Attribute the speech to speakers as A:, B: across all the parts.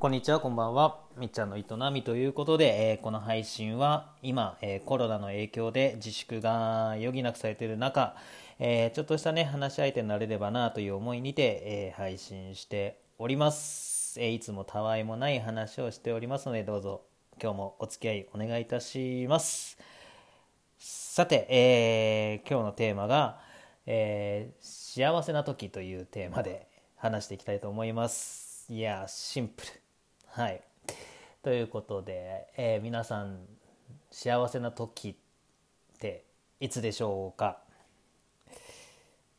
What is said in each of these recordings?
A: こんにちは、こんばんは。みっちゃんの営みということで、えーこの配信は今、えーコロナの影響で自粛が余儀なくされている中、えーちょっとしたね、話し相手になれればなという思いにて、え配信しております、えいつもたわいもない話をしておりますので、どうぞ今日もお付き合いお願いいたします。さて、え今日のテーマが、え幸せな時というテーマで話していきたいと思います。いや、シンプル。はい。ということで、えー皆さん、幸せな時っていつでしょうか？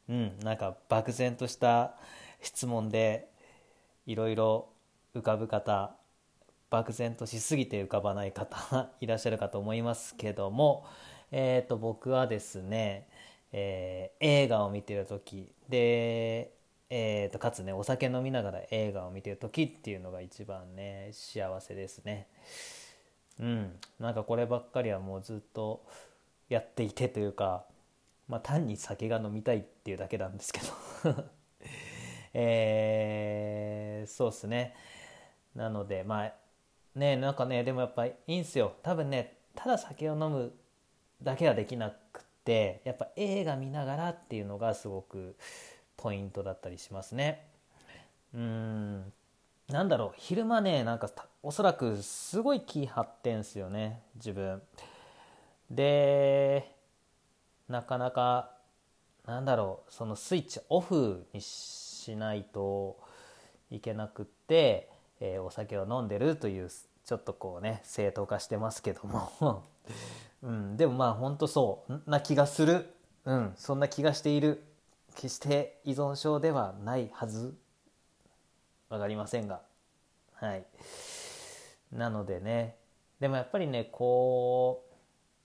A: うん、なんか漠然とした質問でいろいろ浮かぶ方漠然としすぎて浮かばない方 いらっしゃるかと思いますけども、えー、と僕はですね、えー映画を見てる時で、えー、とかつねお酒飲みながら映画を見てる時っていうのが一番ね幸せですね。うん、なんかこればっかりはもうずっとやっていてというか、まあ、単に酒が飲みたいっていうだけなんですけど。えーそうっすね。なのでまあねなんかねでもやっぱいいんすよ。多分ねただ酒を飲むだけはできなくってやっぱ映画見ながらっていうのがすごくポイントだったりしますね。うん。なんだろう。昼間ねなんかおそらくすごい気張ってんすよね。自分。でなかなかなんだろう。そのスイッチオフにしないといけなくって、えーお酒を飲んでるというちょっとこうね正当化してますけども、うん、でもまあほんとそう。な気がする、うん、そんな気がしている。決して依存症ではないはず。わかりませんが。はい。なのでね。でもやっぱりねこ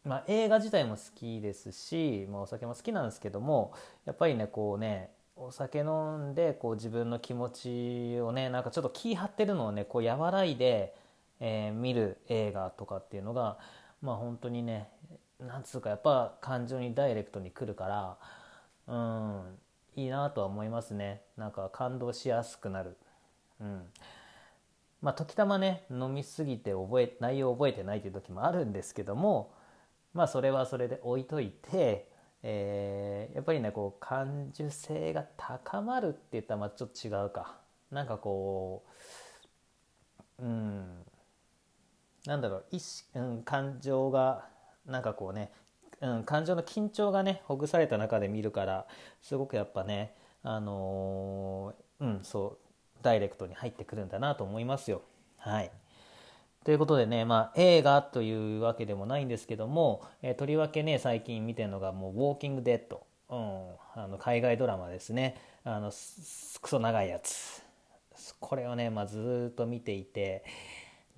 A: う、まあ、映画自体も好きですし、まあ、お酒も好きなんですけどもやっぱりねこうねお酒飲んでこう自分の気持ちをねなんかちょっと気張ってるのをねこう和らいで、えー見る映画とかっていうのがまあ本当にねなんつうかやっぱ感情にダイレクトに来るからうん。いいなとは思いますね。なんか感動しやすくなる。うん。まあ時たまね飲みすぎて覚え内容覚えてないという時もあるんですけどもまあそれはそれで置いといて、えーやっぱりねこう感受性が高まるって言ったらまあちょっと違うか。なんかこううん。なんだろう意識、うん、感情がなんかこうね、うん、感情の緊張がねほぐされた中で見るからすごくやっぱねあのーうんそうダイレクトに入ってくるんだなと思いますよ。はい。ということでね、まあ、映画というわけでもないんですけども、えーとりわけね最近見てるのがもう「ウォーキング・デッド」うん、あの海外ドラマですね。あのすクソ長いやつ。これをね、まあ、ずっと見ていて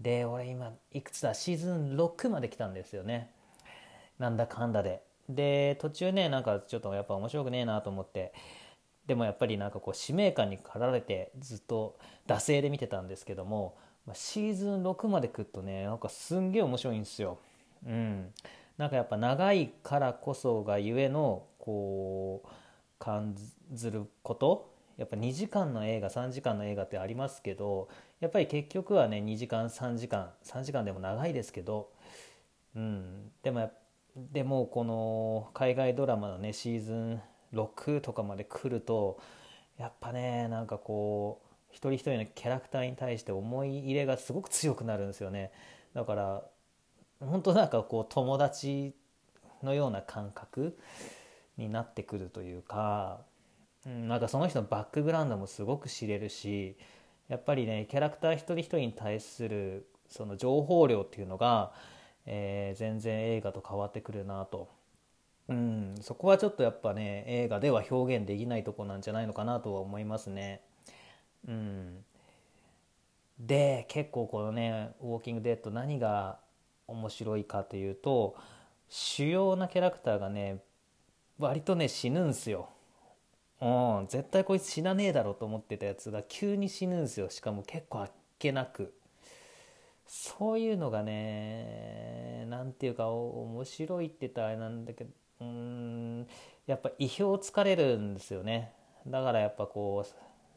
A: で俺今いくつだ？シーズン6まで来たんですよね。なんだかんだで。で途中ねなんかちょっとやっぱ面白くねえなと思って。でもやっぱりなんかこう使命感に駆られてずっと惰性で見てたんですけども、シーズン6まで来るとねなんかすんげえ面白いんですよ。うん、なんかやっぱ長いからこそがゆえのこう感じること。やっぱ2時間の映画3時間の映画ってありますけどやっぱり結局はね2時間3時間3時間でも長いですけど、うん、でもやっでもこの海外ドラマのねシーズン6とかまで来るとやっぱねなんかこう一人一人のキャラクターに対して思い入れがすごく強くなるんですよね。だから本当なんかこう友達のような感覚になってくるというか、うん、なんかその人のバックグラウンドもすごく知れるしやっぱりねキャラクター一人一人に対するその情報量っていうのが、えー全然映画と変わってくるなと、うん、そこはちょっとやっぱね映画では表現できないとこなんじゃないのかなとは思いますね。うん、で結構このね「ウォーキング・デッド」何が面白いかというと主要なキャラクターがね割とね死ぬんすよ。うん、絶対こいつ死なねえだろうと思ってたやつが急に死ぬんすよしかも結構あっけなくそういうのがねなんていうか面白いって言ったらあれなんだけどうんやっぱ意表をつかれるんですよねだからやっぱこ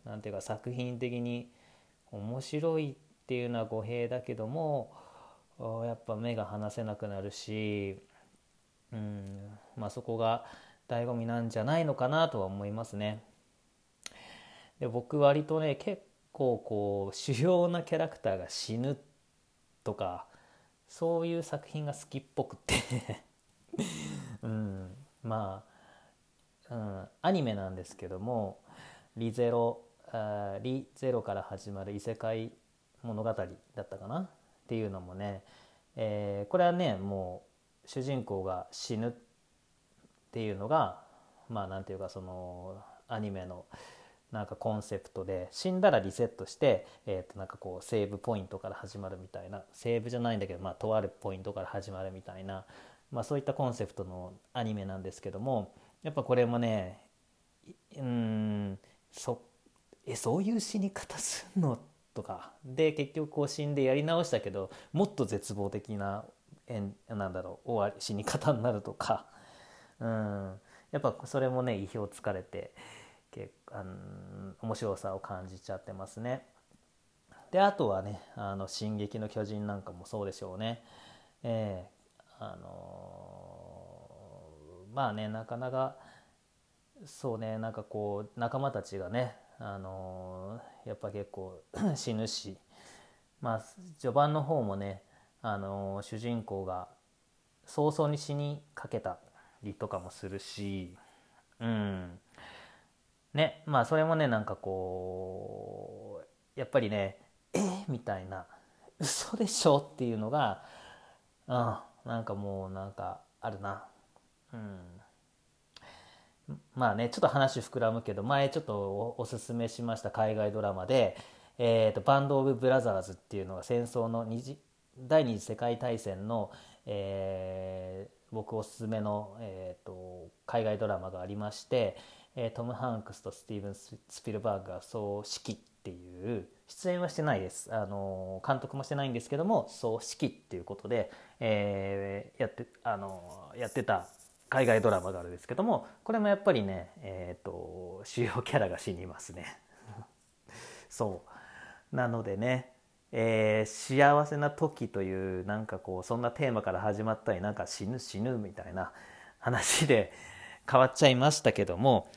A: うなんていうか作品的に面白いっていうのは語弊だけどもやっぱ目が離せなくなるし、うんまあ、そこが醍醐味なんじゃないのかなとは思いますね。で僕割とね結構こう主要なキャラクターが死ぬとかそういう作品が好きっぽくて。うん。まあ、うん、アニメなんですけども「リゼロ」あ「リゼロ」から始まる異世界物語だったかな？っていうのもね、えー、これはねもう主人公が死ぬっていうのがまあなんていうかそのアニメのなんかコンセプトで死んだらリセットして、えー、となんかこうセーブポイントから始まるみたいなセーブじゃないんだけど、まあ、とあるポイントから始まるみたいな、まあ、そういったコンセプトのアニメなんですけどもやっぱこれもねうんそえそういう死に方すんの？とかで結局こう死んでやり直したけどもっと絶望的なえなんだろう終わり死に方になるとかうんやっぱそれもね意表をつかれて。結あの面白さを感じちゃってますね。であとはね「あの進撃の巨人」なんかもそうでしょうね。えー、あのー、まあねなかなかそうねなんかこう仲間たちがね、あのー、やっぱ結構 死ぬしまあ序盤の方もね、あの主人公が早々に死にかけたりとかもするしうんねまあそれもねなんかこうやっぱりねえー、みたいな嘘でしょっていうのがうんなんかもうなんかあるな。うん。まあねちょっと話膨らむけど前ちょっとおすすめしました海外ドラマで「えーと、バンド・オブ・ブラザーズ」っていうのが戦争の二次第二次世界大戦の、えー、僕おすすめの、えーと海外ドラマがありましてえー、トム・ハンクスとスティーブン・スピルバーグがそう指揮っていう出演はしてないです。あの監督もしてないんですけどもそう指揮っていうことで、えー、やってあのやってた海外ドラマがあるんですけどもこれもやっぱりね、えーと、主要キャラが死にますね。そう。なのでね、えー、幸せな時というなんかこうそんなテーマから始まったりなんか死ぬ死ぬみたいな話で変わっちゃいましたけども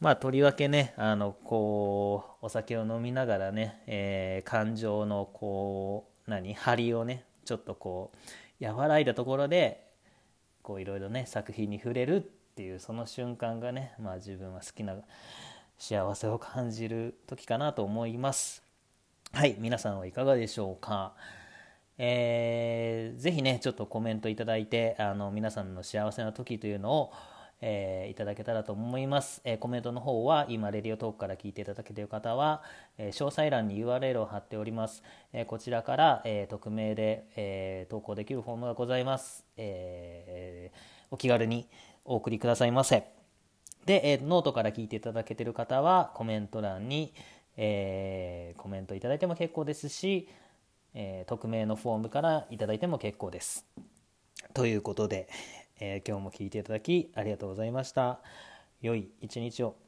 A: まあとりわけねあのこうお酒を飲みながらね、えー、感情のこう何張りをねちょっとこう和らいだところでこういろいろね作品に触れるっていうその瞬間がねまあ自分は好きな幸せを感じる時かなと思います。はい皆さんはいかがでしょうか？えー、ぜひねちょっとコメントいただいてあの皆さんの幸せな時というのをえー、いただけたらと思います、えー、コメントの方は今レディオトークから聞いていただけている方は、えー、詳細欄に URL を貼っております、えこちらから、え匿名で、え投稿できるフォームがございます、えお気軽にお送りくださいませ。で、えノートから聞いていただけている方はコメント欄に、えコメントいただいても結構ですし、え匿名のフォームからいただいても結構です。ということで、えー、今日も聞いていただきありがとうございました。良い一日を。